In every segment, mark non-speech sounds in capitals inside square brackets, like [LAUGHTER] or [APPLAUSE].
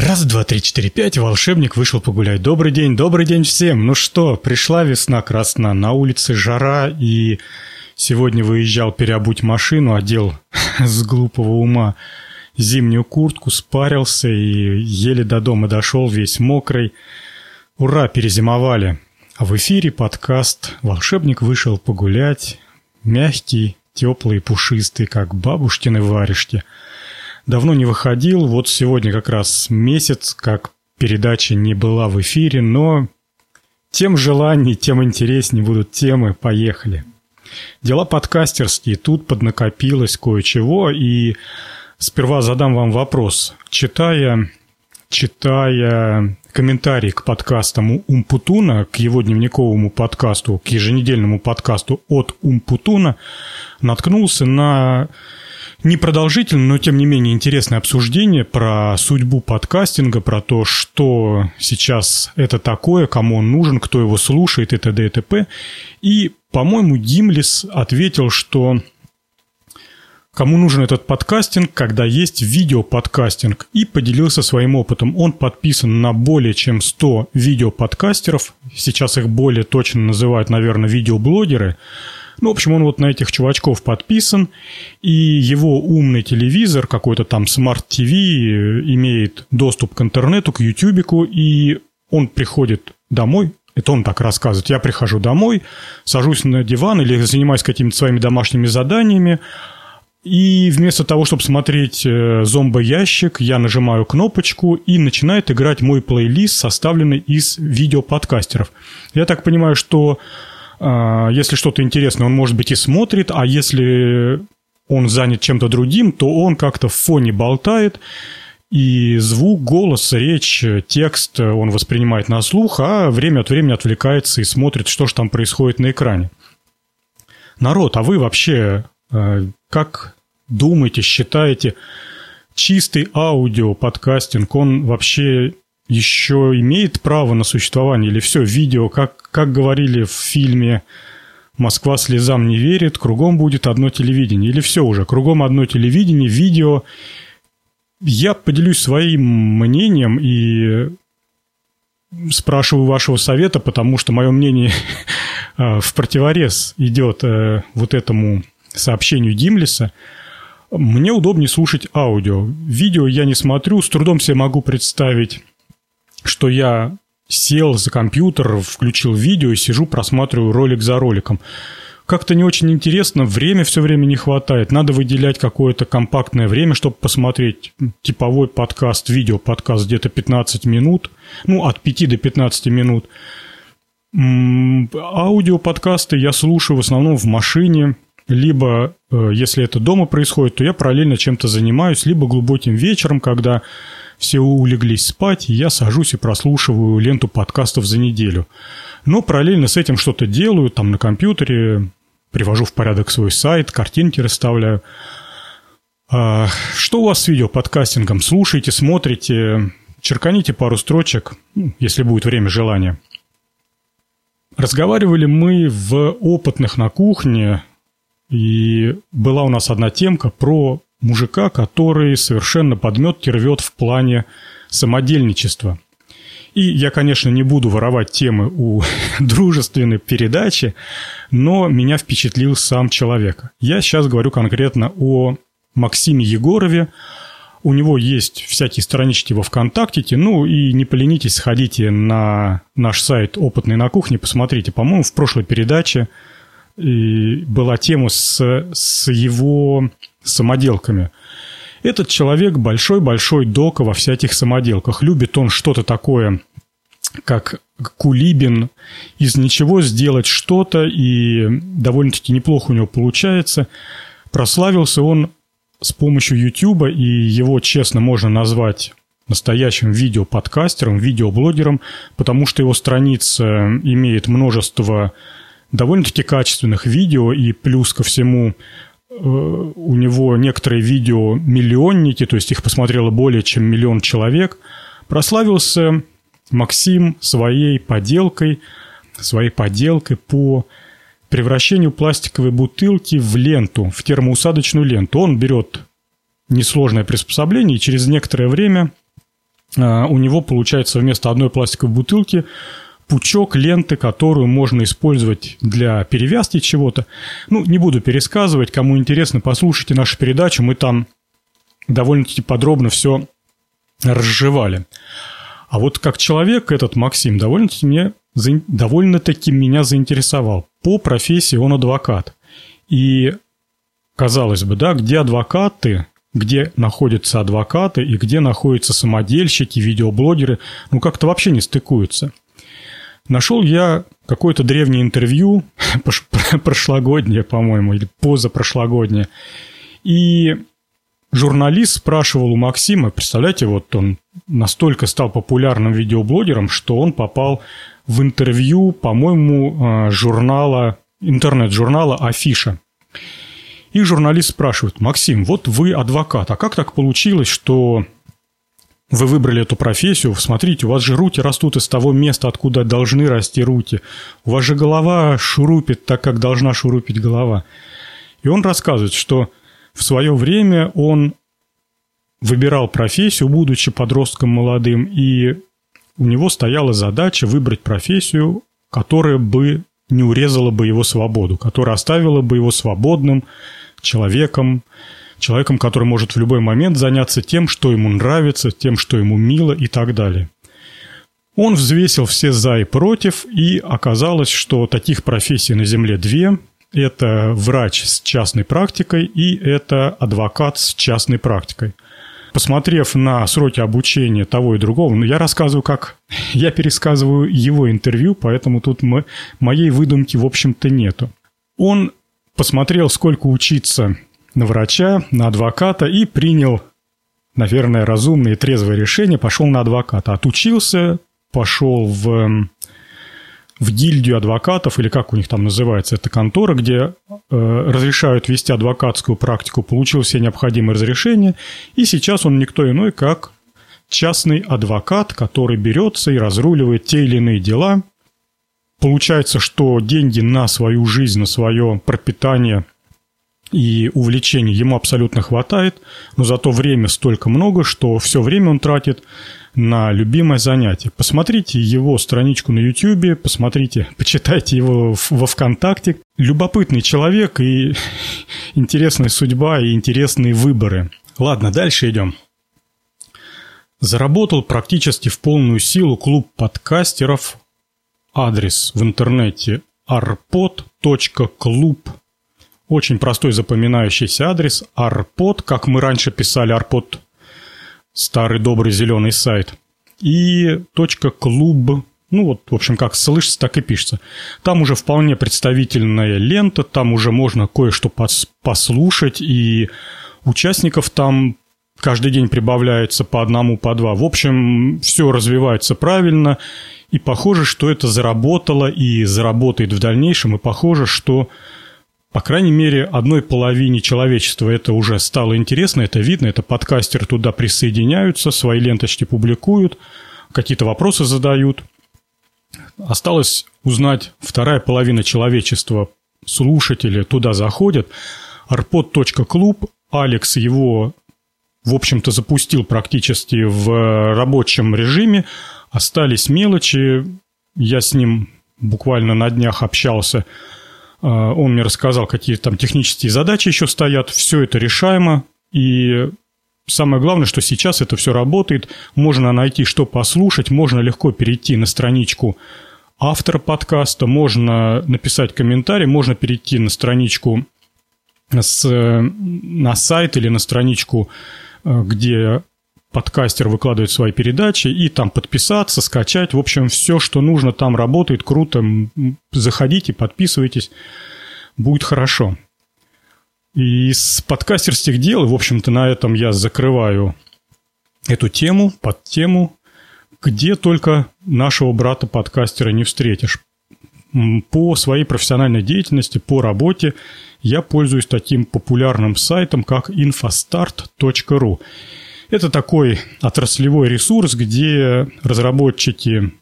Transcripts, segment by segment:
Раз, два, три, четыре, пять, волшебник вышел погулять. Добрый день, добрый день всем. Ну что, пришла весна красна, на улице жара, и сегодня выезжал переобуть машину, одел [LAUGHS] с глупого ума зимнюю куртку, спарился и еле до дома дошел, весь мокрый. Ура, перезимовали. А в эфире подкаст «Волшебник вышел погулять». Мягкий, теплый, пушистый, как бабушкины варежки – давно не выходил. Вот сегодня как раз месяц, как передача не была в эфире, но тем желаний, тем интереснее будут темы. Поехали. Дела подкастерские. Тут поднакопилось кое-чего. И сперва задам вам вопрос. Читая, читая комментарий к подкастам Умпутуна, к его дневниковому подкасту, к еженедельному подкасту от Умпутуна, наткнулся на непродолжительное, но тем не менее интересное обсуждение про судьбу подкастинга, про то, что сейчас это такое, кому он нужен, кто его слушает и т.д. и т.п. И, по-моему, Гимлис ответил, что кому нужен этот подкастинг, когда есть видеоподкастинг, и поделился своим опытом. Он подписан на более чем 100 видеоподкастеров, сейчас их более точно называют, наверное, видеоблогеры – ну, в общем, он вот на этих чувачков подписан, и его умный телевизор, какой-то там Smart TV, имеет доступ к интернету, к ютубику, и он приходит домой, это он так рассказывает. Я прихожу домой, сажусь на диван или занимаюсь какими-то своими домашними заданиями, и вместо того, чтобы смотреть э, зомбоящик, я нажимаю кнопочку и начинает играть мой плейлист, составленный из видеоподкастеров. Я так понимаю, что если что-то интересное, он, может быть, и смотрит, а если он занят чем-то другим, то он как-то в фоне болтает, и звук, голос, речь, текст он воспринимает на слух, а время от времени отвлекается и смотрит, что же там происходит на экране. Народ, а вы вообще а, как думаете, считаете, чистый аудио подкастинг, он вообще еще имеет право на существование? Или все, видео, как, как говорили в фильме «Москва слезам не верит», кругом будет одно телевидение? Или все уже, кругом одно телевидение, видео? Я поделюсь своим мнением и спрашиваю вашего совета, потому что мое мнение [LAUGHS] э, в противорез идет э, вот этому сообщению Гимлиса. Мне удобнее слушать аудио. Видео я не смотрю, с трудом себе могу представить что я сел за компьютер, включил видео и сижу, просматриваю ролик за роликом. Как-то не очень интересно, время все время не хватает. Надо выделять какое-то компактное время, чтобы посмотреть типовой подкаст, видео подкаст где-то 15 минут, ну, от 5 до 15 минут. Аудио подкасты я слушаю в основном в машине, либо, э, если это дома происходит, то я параллельно чем-то занимаюсь, либо глубоким вечером, когда все улеглись спать, я сажусь и прослушиваю ленту подкастов за неделю. Но параллельно с этим что-то делаю, там на компьютере, привожу в порядок свой сайт, картинки расставляю. А, что у вас с видеоподкастингом? Слушайте, смотрите, черканите пару строчек, ну, если будет время, желание. Разговаривали мы в опытных на кухне, и была у нас одна темка про мужика, который совершенно подметки рвет в плане самодельничества. И я, конечно, не буду воровать темы у [LAUGHS] дружественной передачи, но меня впечатлил сам человек. Я сейчас говорю конкретно о Максиме Егорове. У него есть всякие странички во ВКонтакте. Ну и не поленитесь, сходите на наш сайт «Опытный на кухне», посмотрите. По-моему, в прошлой передаче была тема с, с его самоделками. Этот человек большой-большой дока во всяких самоделках. Любит он что-то такое, как Кулибин, из ничего сделать что-то, и довольно-таки неплохо у него получается. Прославился он с помощью YouTube, и его, честно, можно назвать настоящим видеоподкастером, видеоблогером, потому что его страница имеет множество довольно-таки качественных видео, и плюс ко всему у него некоторые видео миллионники, то есть их посмотрело более чем миллион человек. Прославился Максим своей поделкой, своей поделкой по превращению пластиковой бутылки в ленту, в термоусадочную ленту. Он берет несложное приспособление и через некоторое время а, у него получается вместо одной пластиковой бутылки пучок ленты, которую можно использовать для перевязки чего-то. Ну, не буду пересказывать, кому интересно, послушайте нашу передачу, мы там довольно-таки подробно все разжевали. А вот как человек этот Максим довольно-таки, мне, довольно-таки меня заинтересовал. По профессии он адвокат. И, казалось бы, да, где адвокаты, где находятся адвокаты и где находятся самодельщики, видеоблогеры, ну как-то вообще не стыкуются. Нашел я какое-то древнее интервью, [LAUGHS] прошлогоднее, по-моему, или позапрошлогоднее, и журналист спрашивал у Максима, представляете, вот он настолько стал популярным видеоблогером, что он попал в интервью, по-моему, а, журнала, интернет-журнала «Афиша». И журналист спрашивает, Максим, вот вы адвокат, а как так получилось, что вы выбрали эту профессию, смотрите, у вас же руки растут из того места, откуда должны расти руки. У вас же голова шурупит так, как должна шурупить голова. И он рассказывает, что в свое время он выбирал профессию, будучи подростком молодым, и у него стояла задача выбрать профессию, которая бы не урезала бы его свободу, которая оставила бы его свободным человеком, человеком, который может в любой момент заняться тем, что ему нравится, тем, что ему мило и так далее. Он взвесил все «за» и «против», и оказалось, что таких профессий на Земле две – это врач с частной практикой и это адвокат с частной практикой. Посмотрев на сроки обучения того и другого, ну, я рассказываю, как [LAUGHS] я пересказываю его интервью, поэтому тут мы, моей выдумки, в общем-то, нету. Он посмотрел, сколько учиться на врача, на адвоката и принял, наверное, разумное и трезвое решение, пошел на адвоката. Отучился, пошел в в гильдию адвокатов, или как у них там называется эта контора, где э, разрешают вести адвокатскую практику, получил все необходимые разрешения, и сейчас он никто иной, как частный адвокат, который берется и разруливает те или иные дела. Получается, что деньги на свою жизнь, на свое пропитание и увлечение ему абсолютно хватает, но зато время столько много, что все время он тратит на любимое занятие. Посмотрите его страничку на YouTube, посмотрите, [LAUGHS] почитайте его во ВКонтакте. Любопытный человек и [LAUGHS] интересная судьба и интересные выборы. Ладно, дальше идем. Заработал практически в полную силу клуб подкастеров. Адрес в интернете arpod.club. Очень простой запоминающийся адрес. Arpod, как мы раньше писали, arpod старый добрый зеленый сайт. И точка клуб, ну вот, в общем, как слышится, так и пишется. Там уже вполне представительная лента, там уже можно кое-что послушать, и участников там каждый день прибавляется по одному, по два. В общем, все развивается правильно, и похоже, что это заработало и заработает в дальнейшем, и похоже, что по крайней мере, одной половине человечества это уже стало интересно, это видно, это подкастеры туда присоединяются, свои ленточки публикуют, какие-то вопросы задают. Осталось узнать, вторая половина человечества, слушатели туда заходят. arpod.club, Алекс его, в общем-то, запустил практически в рабочем режиме. Остались мелочи, я с ним буквально на днях общался – он мне рассказал, какие там технические задачи еще стоят. Все это решаемо. И самое главное, что сейчас это все работает. Можно найти, что послушать. Можно легко перейти на страничку автора подкаста. Можно написать комментарий. Можно перейти на страничку с, на сайт или на страничку, э, где подкастер выкладывает свои передачи, и там подписаться, скачать. В общем, все, что нужно, там работает круто. Заходите, подписывайтесь, будет хорошо. И с подкастерских дел, в общем-то, на этом я закрываю эту тему, под тему, где только нашего брата-подкастера не встретишь. По своей профессиональной деятельности, по работе я пользуюсь таким популярным сайтом, как infostart.ru. Это такой отраслевой ресурс, где разработчики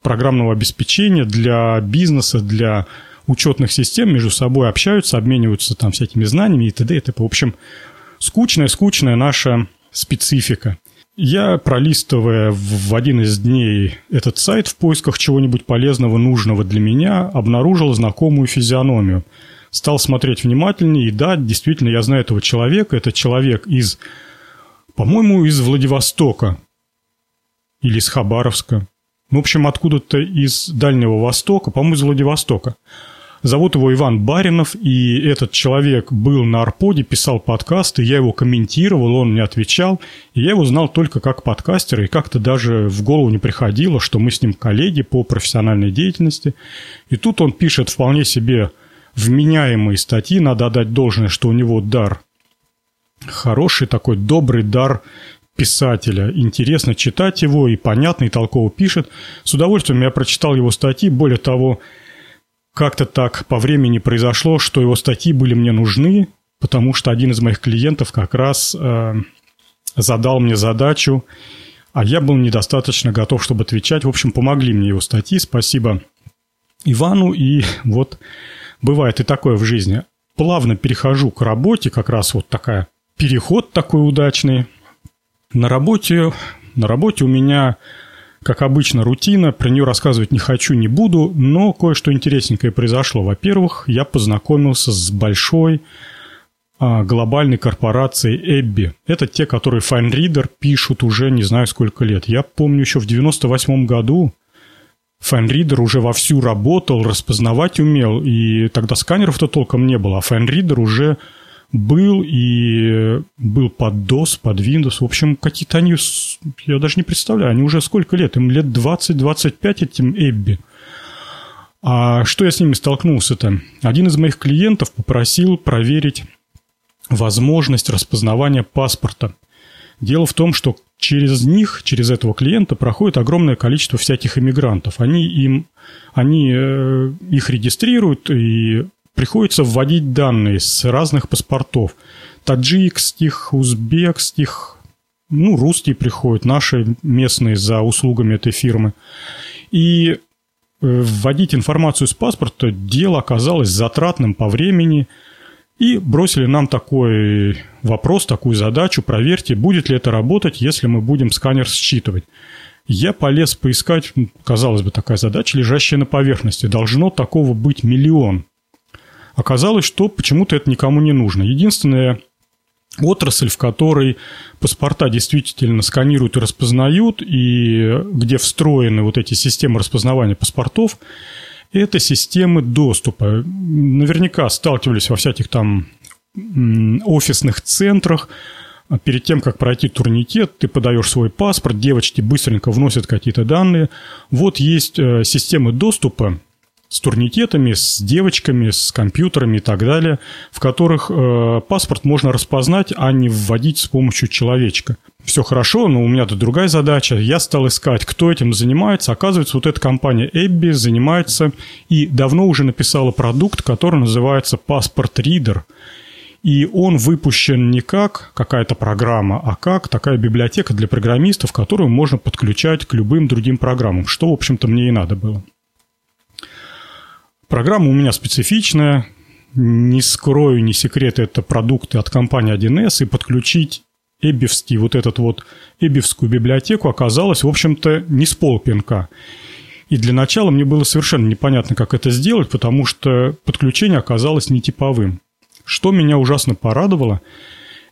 программного обеспечения для бизнеса, для учетных систем между собой общаются, обмениваются там всякими знаниями и т.д. и т.п. В общем, скучная-скучная наша специфика. Я, пролистывая в один из дней этот сайт в поисках чего-нибудь полезного, нужного для меня, обнаружил знакомую физиономию. Стал смотреть внимательнее, и да, действительно, я знаю этого человека. Это человек из, по-моему, из Владивостока или из Хабаровска. В общем, откуда-то из Дальнего Востока, по-моему, из Владивостока. Зовут его Иван Баринов, и этот человек был на Арподе, писал подкасты, я его комментировал, он мне отвечал, и я его знал только как подкастера, и как-то даже в голову не приходило, что мы с ним коллеги по профессиональной деятельности. И тут он пишет вполне себе вменяемые статьи, надо отдать должное, что у него дар хороший такой добрый дар писателя. Интересно читать его, и понятно, и толково пишет. С удовольствием я прочитал его статьи. Более того, как-то так по времени произошло, что его статьи были мне нужны, потому что один из моих клиентов как раз э, задал мне задачу, а я был недостаточно готов, чтобы отвечать. В общем, помогли мне его статьи. Спасибо Ивану. И вот бывает и такое в жизни. Плавно перехожу к работе, как раз вот такая переход такой удачный. На работе, на работе у меня как обычно, рутина, про нее рассказывать не хочу, не буду, но кое-что интересненькое произошло. Во-первых, я познакомился с большой а, глобальной корпорацией Эбби. Это те, которые FineReader пишут уже не знаю сколько лет. Я помню еще в 98 году FineReader уже вовсю работал, распознавать умел, и тогда сканеров-то толком не было, а FineReader уже был и был под DOS, под Windows. В общем, какие-то они, я даже не представляю, они уже сколько лет? Им лет 20-25 этим Эбби. А что я с ними столкнулся-то? Один из моих клиентов попросил проверить возможность распознавания паспорта. Дело в том, что через них, через этого клиента проходит огромное количество всяких иммигрантов. Они им, они э, их регистрируют и приходится вводить данные с разных паспортов. Таджикских, узбекских, ну, русские приходят, наши местные за услугами этой фирмы. И э, вводить информацию с паспорта дело оказалось затратным по времени. И бросили нам такой вопрос, такую задачу, проверьте, будет ли это работать, если мы будем сканер считывать. Я полез поискать, казалось бы, такая задача, лежащая на поверхности. Должно такого быть миллион. Оказалось, что почему-то это никому не нужно. Единственная отрасль, в которой паспорта действительно сканируют и распознают, и где встроены вот эти системы распознавания паспортов, это системы доступа. Наверняка сталкивались во всяких там офисных центрах, перед тем, как пройти турникет, ты подаешь свой паспорт, девочки быстренько вносят какие-то данные. Вот есть э, системы доступа, с турникетами, с девочками, с компьютерами и так далее, в которых э, паспорт можно распознать, а не вводить с помощью человечка. Все хорошо, но у меня тут другая задача. Я стал искать, кто этим занимается. Оказывается, вот эта компания Эбби занимается и давно уже написала продукт, который называется Passport Reader. И он выпущен не как какая-то программа, а как такая библиотека для программистов, которую можно подключать к любым другим программам, что, в общем-то, мне и надо было. Программа у меня специфичная, не скрою, не секрет, это продукты от компании 1С, и подключить эббивский, вот этот вот эббивскую библиотеку оказалось, в общем-то, не с полпинка. И для начала мне было совершенно непонятно, как это сделать, потому что подключение оказалось нетиповым. Что меня ужасно порадовало,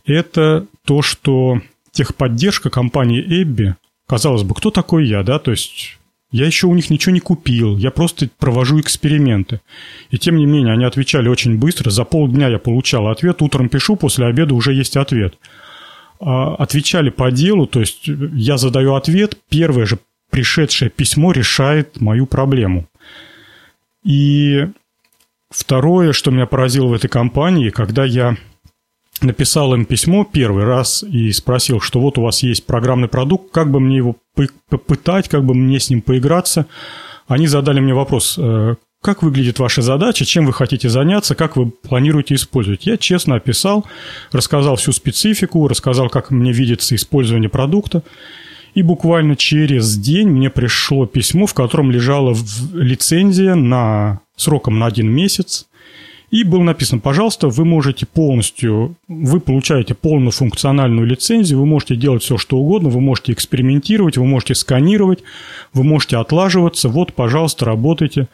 это то, что техподдержка компании Эбби, казалось бы, кто такой я, да, то есть я еще у них ничего не купил, я просто провожу эксперименты. И тем не менее, они отвечали очень быстро. За полдня я получал ответ, утром пишу, после обеда уже есть ответ. А, отвечали по делу, то есть я задаю ответ, первое же пришедшее письмо решает мою проблему. И второе, что меня поразило в этой компании, когда я написал им письмо первый раз и спросил, что вот у вас есть программный продукт, как бы мне его попытать, как бы мне с ним поиграться. Они задали мне вопрос, э, как выглядит ваша задача, чем вы хотите заняться, как вы планируете использовать. Я честно описал, рассказал всю специфику, рассказал, как мне видится использование продукта. И буквально через день мне пришло письмо, в котором лежала лицензия на сроком на один месяц И было написано, пожалуйста, вы можете полностью, вы получаете полную функциональную лицензию, вы можете делать все, что угодно, вы можете экспериментировать, вы можете сканировать, вы можете отлаживаться, вот, пожалуйста, работайте.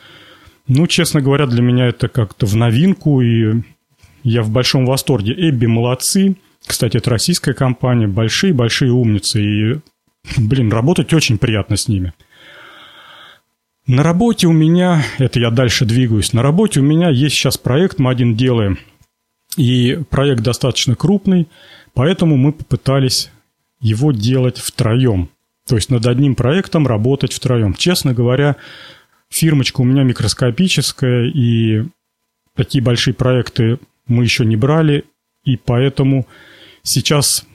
Ну, честно говоря, для меня это как-то в новинку, и я в большом восторге. Эбби молодцы. Кстати, это российская компания, большие-большие умницы, и, блин, работать очень приятно с ними. На работе у меня, это я дальше двигаюсь, на работе у меня есть сейчас проект, мы один делаем. И проект достаточно крупный, поэтому мы попытались его делать втроем. То есть над одним проектом работать втроем. Честно говоря, фирмочка у меня микроскопическая, и такие большие проекты мы еще не брали, и поэтому сейчас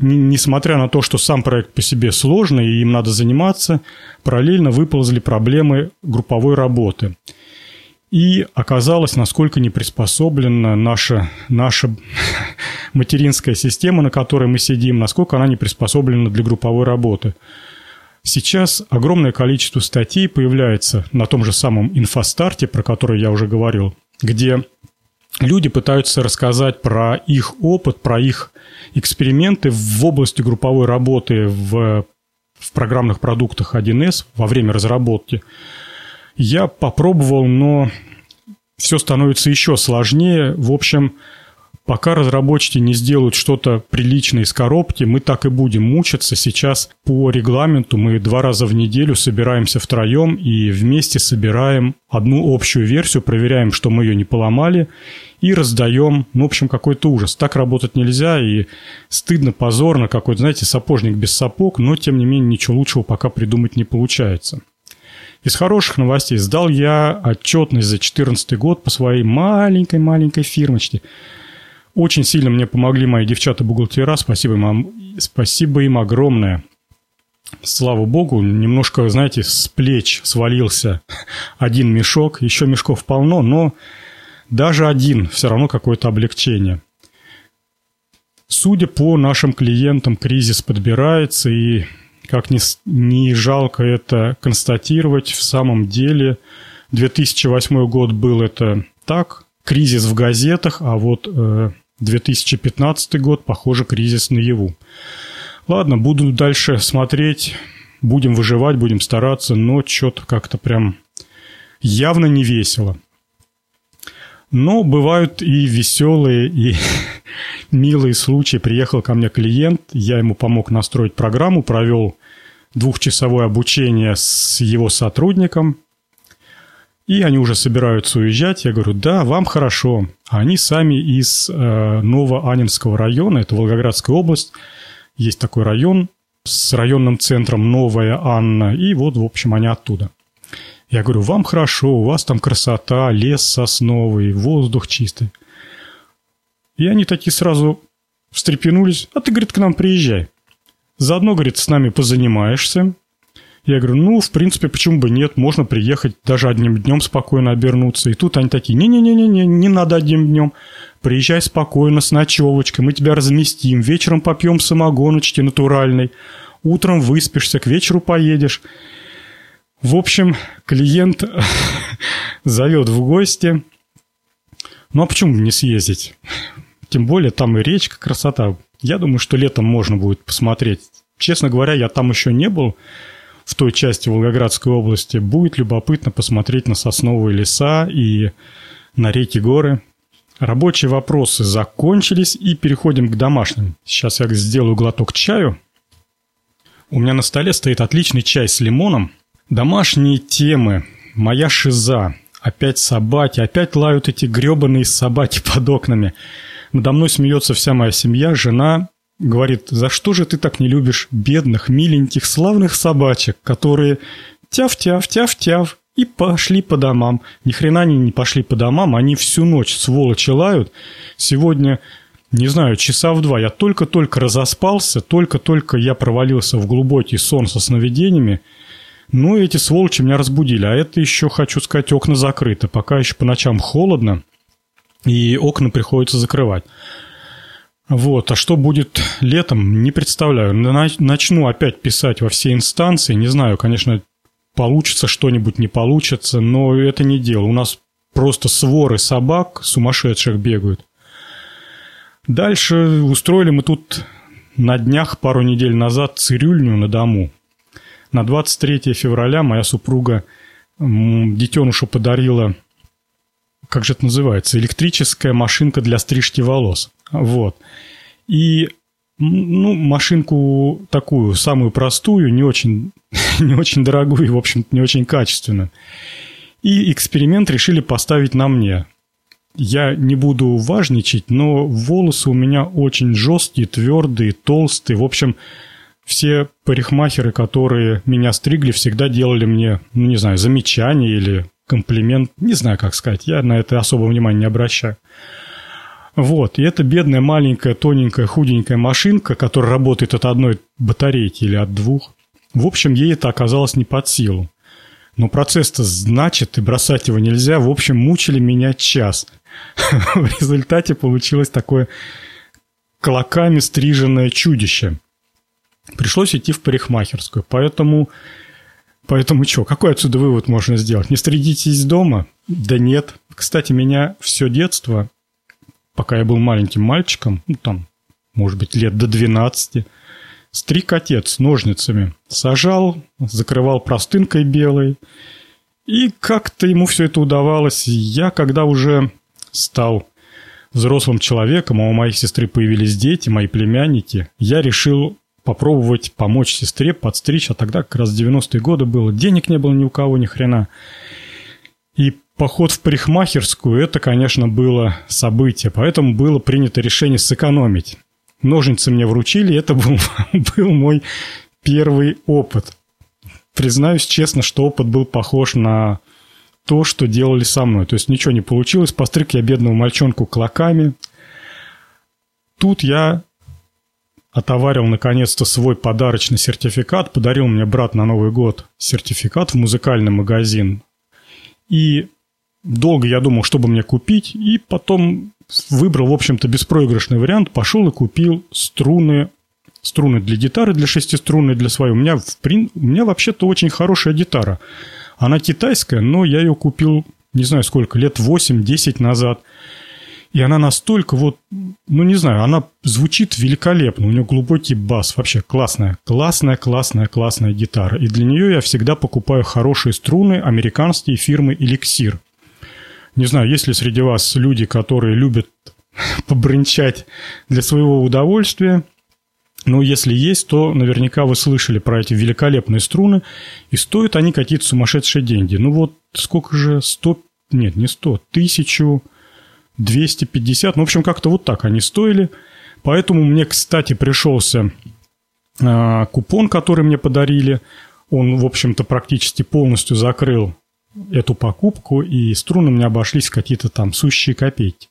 несмотря на то, что сам проект по себе сложный и им надо заниматься, параллельно выползли проблемы групповой работы. И оказалось, насколько не приспособлена наша, наша [LAUGHS] материнская система, на которой мы сидим, насколько она не приспособлена для групповой работы. Сейчас огромное количество статей появляется на том же самом инфостарте, про который я уже говорил, где люди пытаются рассказать про их опыт, про их эксперименты в области групповой работы в, в программных продуктах 1С во время разработки. Я попробовал, но все становится еще сложнее. В общем, Пока разработчики не сделают что-то приличное из коробки, мы так и будем мучиться. Сейчас по регламенту мы два раза в неделю собираемся втроем и вместе собираем одну общую версию, проверяем, что мы ее не поломали, и раздаем, ну, в общем, какой-то ужас. Так работать нельзя, и стыдно, позорно, какой-то, знаете, сапожник без сапог, но, тем не менее, ничего лучшего пока придумать не получается. Из хороших новостей сдал я отчетность за 2014 год по своей маленькой-маленькой фирмочке – очень сильно мне помогли мои девчата-бухгалтера. Спасибо им, спасибо им огромное. Слава богу, немножко, знаете, с плеч свалился один мешок. Еще мешков полно, но даже один все равно какое-то облегчение. Судя по нашим клиентам, кризис подбирается, и как ни, ни жалко это констатировать, в самом деле 2008 год был это так, кризис в газетах, а вот э, 2015 год, похоже, кризис наяву. Ладно, буду дальше смотреть, будем выживать, будем стараться, но что-то как-то прям явно не весело. Но бывают и веселые, и [LAUGHS] милые случаи. Приехал ко мне клиент, я ему помог настроить программу, провел двухчасовое обучение с его сотрудником – и они уже собираются уезжать. Я говорю, да, вам хорошо. А они сами из э, Новоанинского района, это Волгоградская область. Есть такой район с районным центром Новая Анна. И вот, в общем, они оттуда. Я говорю, вам хорошо, у вас там красота, лес сосновый, воздух чистый. И они такие сразу встрепенулись. А ты, говорит, к нам приезжай. Заодно, говорит, с нами позанимаешься, я говорю, ну, в принципе, почему бы нет, можно приехать даже одним днем спокойно обернуться. И тут они такие, не-не-не-не, не надо одним днем. Приезжай спокойно с ночевочкой, мы тебя разместим, вечером попьем самогоночки натуральной, утром выспишься, к вечеру поедешь. В общем, клиент [LAUGHS] зовет в гости. Ну, а почему бы не съездить? Тем более там и речка, красота. Я думаю, что летом можно будет посмотреть. Честно говоря, я там еще не был в той части Волгоградской области. Будет любопытно посмотреть на сосновые леса и на реки, горы. Рабочие вопросы закончились и переходим к домашним. Сейчас я сделаю глоток чаю. У меня на столе стоит отличный чай с лимоном. Домашние темы. Моя шиза. Опять собаки. Опять лают эти гребаные собаки [LAUGHS] под окнами. Надо мной смеется вся моя семья, жена, Говорит, за что же ты так не любишь бедных, миленьких, славных собачек, которые тяв-тяв, тяв-тяв и пошли по домам. Ни хрена они не пошли по домам, они всю ночь сволочи лают. Сегодня, не знаю, часа в два я только-только разоспался, только-только я провалился в глубокий сон со сновидениями. Ну, эти сволочи меня разбудили, а это еще, хочу сказать, окна закрыты. Пока еще по ночам холодно, и окна приходится закрывать. Вот, а что будет летом, не представляю. Начну опять писать во все инстанции. Не знаю, конечно, получится что-нибудь, не получится, но это не дело. У нас просто своры собак сумасшедших бегают. Дальше устроили мы тут на днях, пару недель назад, цирюльню на дому. На 23 февраля моя супруга детенышу подарила, как же это называется, электрическая машинка для стрижки волос. Вот. И ну, машинку такую, самую простую, не очень, [LAUGHS] не очень дорогую в общем не очень качественную. И эксперимент решили поставить на мне. Я не буду важничать, но волосы у меня очень жесткие, твердые, толстые. В общем, все парикмахеры, которые меня стригли, всегда делали мне, ну, не знаю, замечание или комплимент. Не знаю, как сказать. Я на это особо внимания не обращаю. Вот, и эта бедная маленькая, тоненькая, худенькая машинка, которая работает от одной батарейки или от двух, в общем, ей это оказалось не под силу. Но процесс-то значит, и бросать его нельзя. В общем, мучили меня час. [LAUGHS] В результате получилось такое клоками стриженное чудище. Пришлось идти в парикмахерскую. Поэтому, поэтому что, какой отсюда вывод можно сделать? Не стригитесь дома? Да нет. Кстати, меня все детство пока я был маленьким мальчиком, ну, там, может быть, лет до 12, стриг отец ножницами. Сажал, закрывал простынкой белой. И как-то ему все это удавалось. Я, когда уже стал взрослым человеком, а у моей сестры появились дети, мои племянники, я решил попробовать помочь сестре подстричь, а тогда как раз 90-е годы было, денег не было ни у кого, ни хрена. И поход в парикмахерскую – это, конечно, было событие, поэтому было принято решение сэкономить. Ножницы мне вручили, это был, [LAUGHS] был мой первый опыт. Признаюсь честно, что опыт был похож на то, что делали со мной. То есть ничего не получилось, постриг я бедного мальчонку клоками. Тут я отоварил наконец-то свой подарочный сертификат, подарил мне брат на Новый год сертификат в музыкальный магазин. И долго я думал, что бы мне купить, и потом выбрал, в общем-то, беспроигрышный вариант, пошел и купил струны, струны для гитары, для шестиструнной, для своей. У меня, в, у меня вообще-то очень хорошая гитара. Она китайская, но я ее купил, не знаю сколько, лет 8-10 назад. И она настолько вот, ну не знаю, она звучит великолепно. У нее глубокий бас. Вообще классная, классная, классная, классная гитара. И для нее я всегда покупаю хорошие струны американские фирмы Elixir. Не знаю, есть ли среди вас люди, которые любят [LAUGHS] побрынчать для своего удовольствия. Но если есть, то наверняка вы слышали про эти великолепные струны, и стоят они какие-то сумасшедшие деньги. Ну вот сколько же? 100, нет, не 100, тысячу, 250, ну, в общем, как-то вот так они стоили. Поэтому мне, кстати, пришелся э, купон, который мне подарили. Он, в общем-то, практически полностью закрыл эту покупку, и струны мне обошлись какие-то там сущие копейки.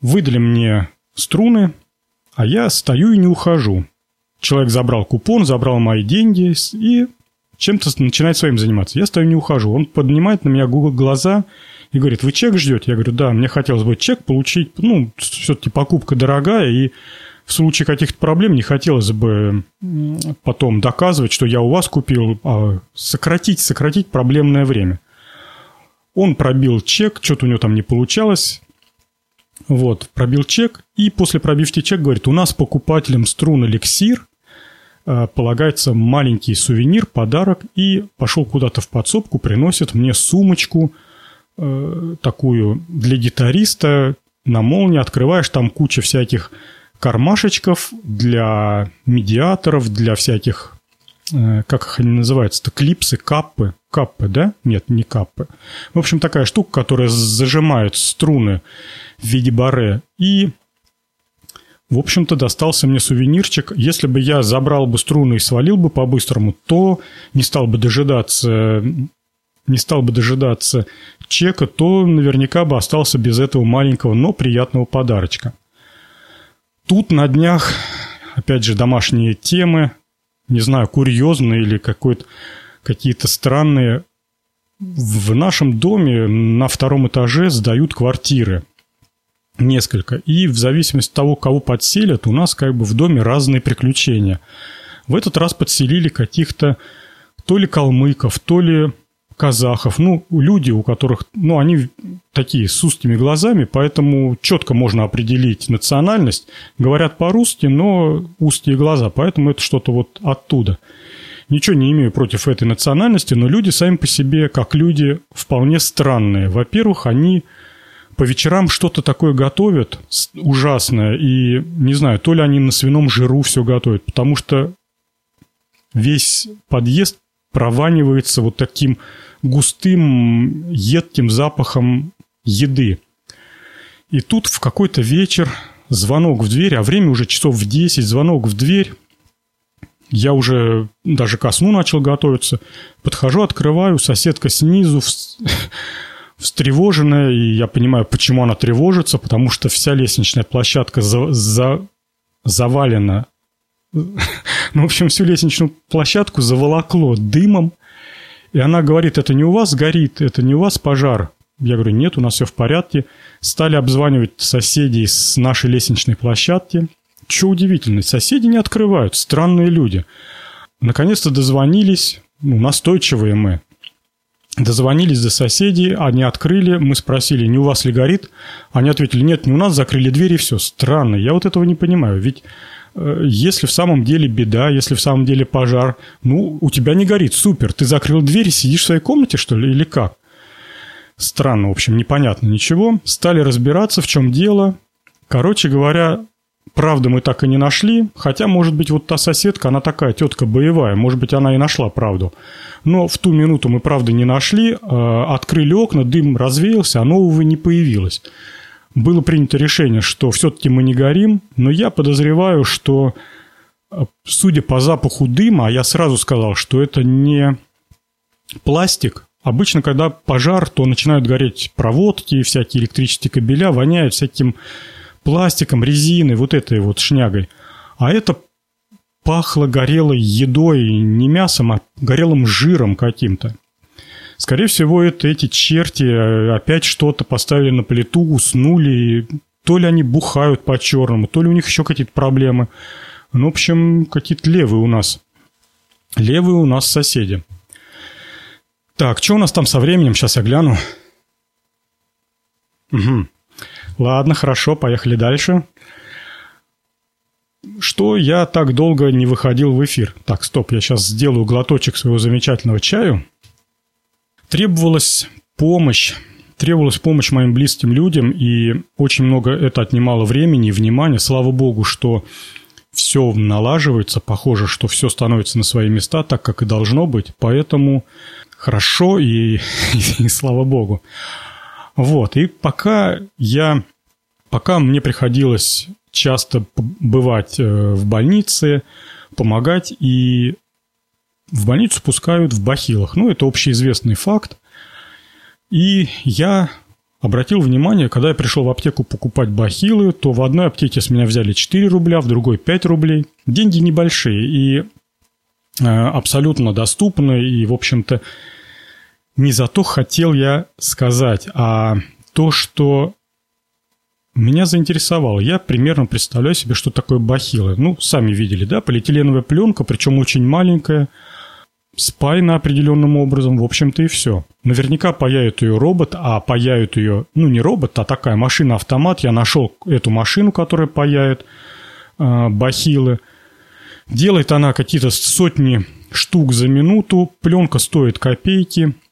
Выдали мне струны, а я стою и не ухожу. Человек забрал купон, забрал мои деньги и чем-то начинает своим заниматься. Я стою не ухожу. Он поднимает на меня глаза и говорит, вы чек ждете? Я говорю, да, мне хотелось бы чек получить. Ну, все-таки покупка дорогая, и в случае каких-то проблем не хотелось бы потом доказывать, что я у вас купил, а сократить, сократить проблемное время. Он пробил чек, что-то у него там не получалось. Вот, пробил чек, и после пробивки чек говорит, у нас покупателям струн эликсир э, полагается маленький сувенир, подарок, и пошел куда-то в подсобку, приносит мне сумочку э, такую для гитариста, на молнии открываешь, там куча всяких кармашечков для медиаторов, для всяких, э, как их они называются-то, клипсы, каппы. Каппы, да? Нет, не каппы. В общем, такая штука, которая зажимает струны в виде баре. И, в общем-то, достался мне сувенирчик. Если бы я забрал бы струны и свалил бы по-быстрому, то не стал бы дожидаться не стал бы дожидаться чека, то наверняка бы остался без этого маленького, но приятного подарочка. Тут на днях, опять же, домашние темы, не знаю, курьезные или какие-то странные. В нашем доме на втором этаже сдают квартиры. Несколько. И в зависимости от того, кого подселят, у нас как бы в доме разные приключения. В этот раз подселили каких-то то ли калмыков, то ли казахов, ну, люди, у которых, ну, они такие с узкими глазами, поэтому четко можно определить национальность. Говорят по-русски, но узкие глаза, поэтому это что-то вот оттуда. Ничего не имею против этой национальности, но люди сами по себе, как люди, вполне странные. Во-первых, они по вечерам что-то такое готовят ужасное, и не знаю, то ли они на свином жиру все готовят, потому что весь подъезд прованивается вот таким густым, едким запахом еды. И тут в какой-то вечер звонок в дверь, а время уже часов в 10, звонок в дверь, я уже даже ко сну начал готовиться. Подхожу, открываю, соседка снизу [LAUGHS] встревоженная, и я понимаю, почему она тревожится, потому что вся лестничная площадка за, за, завалена. [LAUGHS] Ну, в общем, всю лестничную площадку заволокло дымом. И она говорит, это не у вас горит, это не у вас пожар. Я говорю, нет, у нас все в порядке. Стали обзванивать соседей с нашей лестничной площадки. Что удивительно, соседи не открывают, странные люди. Наконец-то дозвонились, ну, настойчивые мы. Дозвонились до соседей, они открыли, мы спросили, не у вас ли горит? Они ответили, нет, не у нас, закрыли дверь и все. Странно, я вот этого не понимаю, ведь если в самом деле беда, если в самом деле пожар, ну, у тебя не горит, супер, ты закрыл дверь и сидишь в своей комнате, что ли, или как? Странно, в общем, непонятно ничего. Стали разбираться, в чем дело. Короче говоря, Правда, мы так и не нашли, хотя, может быть, вот та соседка, она такая тетка боевая, может быть, она и нашла правду. Но в ту минуту мы правды не нашли, э, открыли окна, дым развеялся, а нового не появилось. Было принято решение, что все-таки мы не горим, но я подозреваю, что, э, судя по запаху дыма, я сразу сказал, что это не пластик, Обычно, когда пожар, то начинают гореть проводки, всякие электрические кабеля, воняют всяким пластиком, резиной, вот этой вот шнягой. А это пахло горелой едой, не мясом, а горелым жиром каким-то. Скорее всего, это эти черти э, опять что-то поставили на плиту, уснули. То ли они бухают по-черному, то ли у них еще какие-то проблемы. Ну, в общем, какие-то левые у нас. Левые у нас соседи. Так, что у нас там со временем? Сейчас я гляну. Угу. Ладно, хорошо, поехали дальше. Что я так долго не выходил в эфир? Так, стоп, я сейчас сделаю глоточек своего замечательного чаю. Требовалась помощь. Требовалась помощь моим близким людям, и очень много это отнимало времени и внимания. Слава богу, что все налаживается, похоже, что все становится на свои места, так как и должно быть. Поэтому хорошо и, [LAUGHS] и, слава богу. Вот, и пока я, пока мне приходилось часто бывать э, в больнице, помогать, и в больницу пускают в бахилах. Ну, это общеизвестный факт. И я обратил внимание, когда я пришел в аптеку покупать бахилы, то в одной аптеке с меня взяли 4 рубля, в другой 5 рублей. Деньги небольшие и э, абсолютно доступны, и, в общем-то, не за то хотел я сказать, а то, что меня заинтересовало. Я примерно представляю себе, что такое бахилы. Ну, сами видели, да, полиэтиленовая пленка, причем очень маленькая, спаяна определенным образом, в общем-то и все. Наверняка паяет ее робот, а паяют ее, ну, не робот, а такая машина-автомат. Я нашел эту машину, которая паяет э, бахилы. Делает она какие-то сотни штук за минуту, пленка стоит копейки –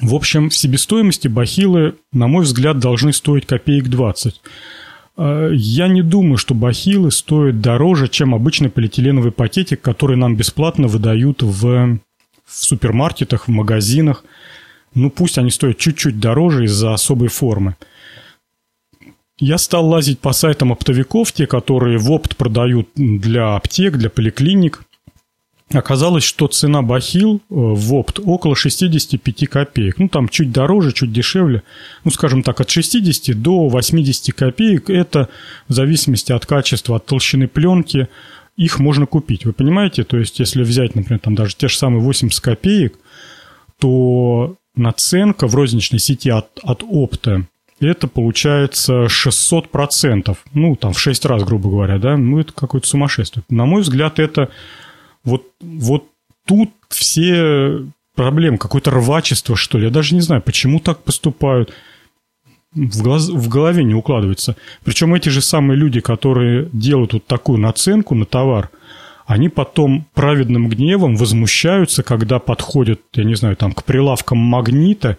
в общем, в себестоимости бахилы, на мой взгляд, должны стоить копеек 20. А, я не думаю, что бахилы стоят дороже, чем обычный полиэтиленовый пакетик, который нам бесплатно выдают в, в супермаркетах, в магазинах. Ну, пусть они стоят чуть-чуть дороже из-за особой формы. Я стал лазить по сайтам оптовиков, те, которые в опт продают для аптек, для поликлиник. Оказалось, что цена бахил э, в опт около 65 копеек. Ну, там чуть дороже, чуть дешевле. Ну, скажем так, от 60 до 80 копеек. Это в зависимости от качества, от толщины пленки. Их можно купить. Вы понимаете? То есть, если взять, например, там даже те же самые 80 копеек, то наценка в розничной сети от, от опта это получается 600%. Ну, там в 6 раз, грубо говоря, да? Ну, это какое-то сумасшествие. На мой взгляд, это вот, вот тут все проблема, какое-то рвачество, что ли. Я даже не знаю, почему так поступают. В, глаз, в голове не укладывается. Причем эти же самые люди, которые делают вот такую наценку на товар, они потом праведным гневом возмущаются, когда подходят, я не знаю, там, к прилавкам магнита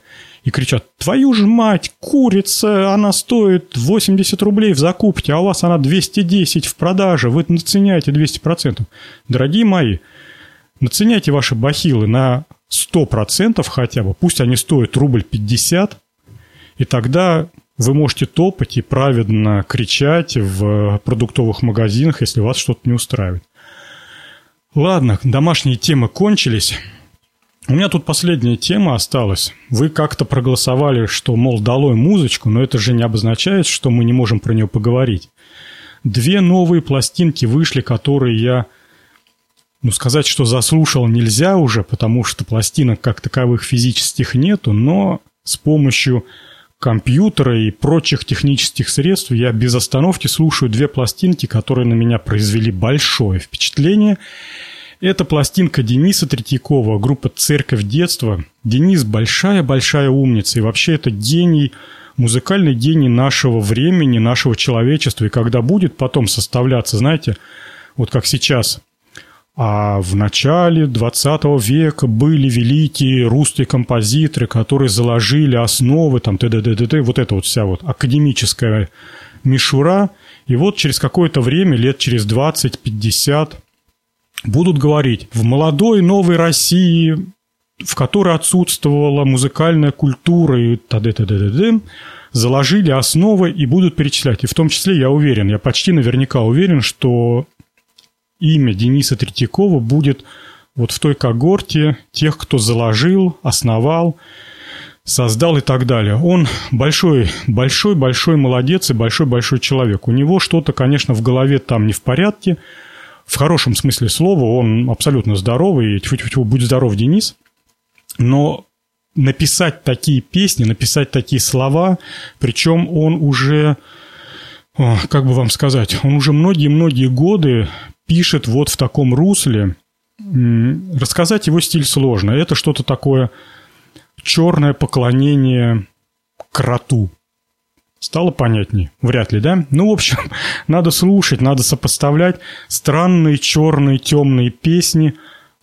и кричат, твою же мать, курица, она стоит 80 рублей в закупке, а у вас она 210 в продаже, вы наценяете 200%. Дорогие мои, наценяйте ваши бахилы на 100% хотя бы, пусть они стоят рубль 50, и тогда вы можете топать и праведно кричать в продуктовых магазинах, если вас что-то не устраивает. Ладно, домашние темы кончились. У меня тут последняя тема осталась. Вы как-то проголосовали, что, мол, долой музычку, но это же не обозначает, что мы не можем про нее поговорить. Две новые пластинки вышли, которые я, ну, сказать, что заслушал нельзя уже, потому что пластинок как таковых физических нету, но с помощью компьютера и прочих технических средств я без остановки слушаю две пластинки, которые на меня произвели большое впечатление. Это пластинка Дениса Третьякова, группа «Церковь детства». Денис большая-большая умница, и вообще это гений, музыкальный гений нашего времени, нашего человечества. И когда будет потом составляться, знаете, вот как сейчас, а в начале 20 века были великие русские композиторы, которые заложили основы, там, т.д. вот это вот вся вот академическая мишура. И вот через какое-то время, лет через 20-50, будут говорить, в молодой новой России, в которой отсутствовала музыкальная культура и т.д. т.д. т.д., заложили основы и будут перечислять. И в том числе я уверен, я почти наверняка уверен, что имя Дениса Третьякова будет вот в той когорте тех, кто заложил, основал, создал и так далее. Он большой, большой, большой молодец и большой, большой человек. У него что-то, конечно, в голове там не в порядке. В хорошем смысле слова он абсолютно здоровый. Тьфу-тьфу-тьфу, будь здоров, Денис. Но написать такие песни, написать такие слова, причем он уже, как бы вам сказать, он уже многие-многие годы пишет вот в таком русле. Рассказать его стиль сложно. Это что-то такое черное поклонение кроту. Стало понятней? Вряд ли, да? Ну, в общем, [LAUGHS] надо слушать, надо сопоставлять странные черные темные песни,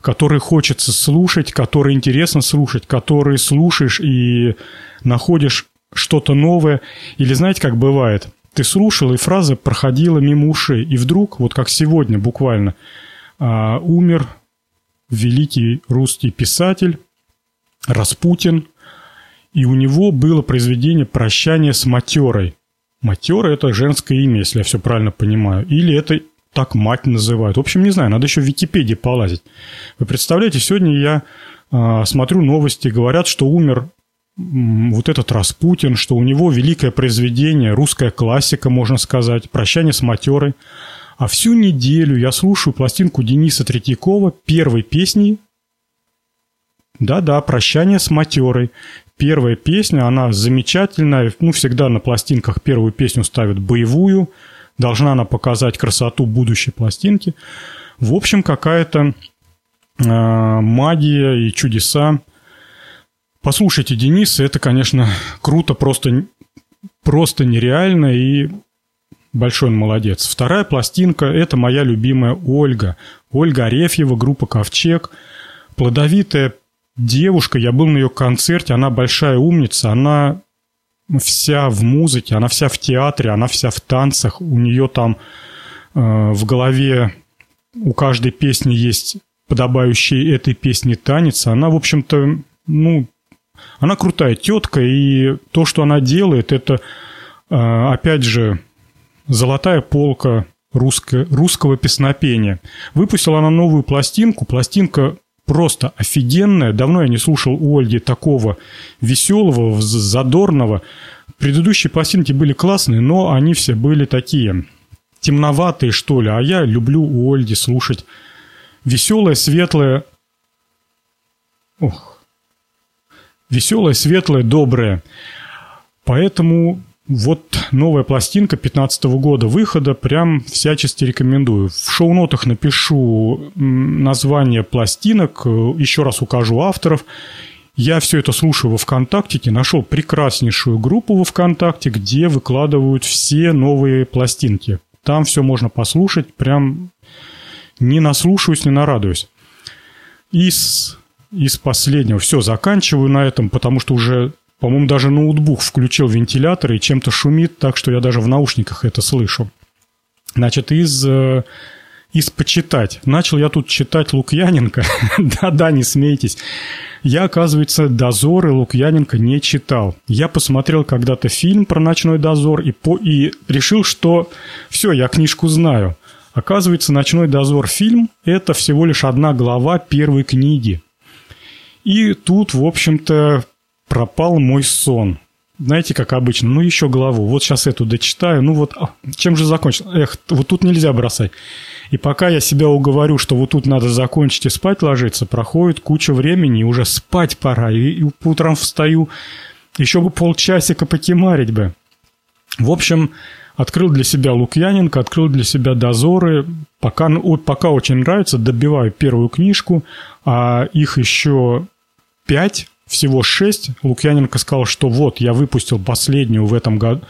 которые хочется слушать, которые интересно слушать, которые слушаешь и находишь что-то новое. Или знаете, как бывает? Ты слушал, и фраза проходила мимо ушей. И вдруг, вот как сегодня буквально, а, умер великий русский писатель Распутин, и у него было произведение «Прощание с матерой». Матера – это женское имя, если я все правильно понимаю. Или это так мать называют. В общем, не знаю, надо еще в Википедии полазить. Вы представляете, сегодня я э, смотрю новости, говорят, что умер вот этот Распутин, что у него великое произведение, русская классика, можно сказать, «Прощание с матерой». А всю неделю я слушаю пластинку Дениса Третьякова первой песни. Да-да, «Прощание с матерой». Первая песня, она замечательная. Ну, всегда на пластинках первую песню ставят боевую. Должна она показать красоту будущей пластинки. В общем, какая-то э, магия и чудеса – Послушайте Дениса, это, конечно, круто, просто, просто нереально и большой он молодец. Вторая пластинка – это моя любимая Ольга. Ольга Арефьева, группа «Ковчег». Плодовитая девушка, я был на ее концерте, она большая умница, она вся в музыке, она вся в театре, она вся в танцах, у нее там э, в голове у каждой песни есть подобающий этой песне танец. Она, в общем-то, ну, она крутая тетка, и то, что она делает, это, а, опять же, золотая полка русско- русского песнопения. Выпустила она новую пластинку. Пластинка просто офигенная. Давно я не слушал у Ольги такого веселого, задорного. Предыдущие пластинки были классные, но они все были такие темноватые, что ли. А я люблю у Ольги слушать веселое, светлое... Ох, веселое, светлое, доброе. Поэтому Вот новая пластинка 15 года выхода, прям всячески рекомендую. В шоу-нотах напишу название пластинок, э, еще раз укажу авторов. Я все это слушаю во ВКонтакте, нашел прекраснейшую группу во ВКонтакте, где выкладывают все новые пластинки. Там все можно послушать, прям не наслушаюсь, не нарадуюсь. Из, из последнего все, заканчиваю на этом, потому что уже по-моему, даже ноутбук включил вентилятор и чем-то шумит, так что я даже в наушниках это слышу. Значит, из, э, из почитать. Начал я тут читать Лукьяненко. [LAUGHS] Да-да, не смейтесь. Я, оказывается, «Дозоры» Лукьяненко не читал. Я посмотрел когда-то фильм про «Ночной дозор» и, по, и решил, что все, я книжку знаю. Оказывается, «Ночной дозор» фильм – это всего лишь одна глава первой книги. И тут, в общем-то, пропал мой сон. Знаете, как обычно, ну еще главу, вот сейчас эту дочитаю, ну вот, а, чем же закончить? Эх, вот тут нельзя бросать. И пока я себя уговорю, что вот тут надо закончить и спать ложиться, проходит куча времени, и уже спать пора, и, и утром встаю, еще бы полчасика покемарить бы. В общем, открыл для себя Лукьяненко, открыл для себя Дозоры, пока, ну, пока очень нравится, добиваю первую книжку, а их еще пять всего шесть. Лукьяненко сказал, что вот, я выпустил последнюю в этом году,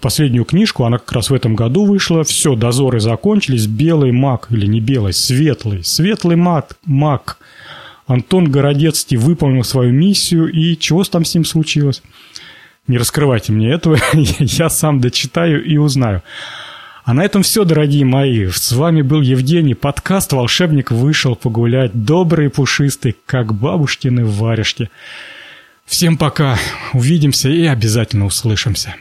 последнюю книжку, она как раз в этом году вышла. Все, дозоры закончились. Белый маг, или не белый, светлый. Светлый маг, маг. Антон Городецкий выполнил свою миссию, и чего там с ним случилось? Не раскрывайте мне этого, [LAUGHS] я сам дочитаю и узнаю. А на этом все, дорогие мои. С вами был Евгений. Подкаст «Волшебник вышел погулять». Добрый и пушистый, как бабушкины варежки. Всем пока. Увидимся и обязательно услышимся.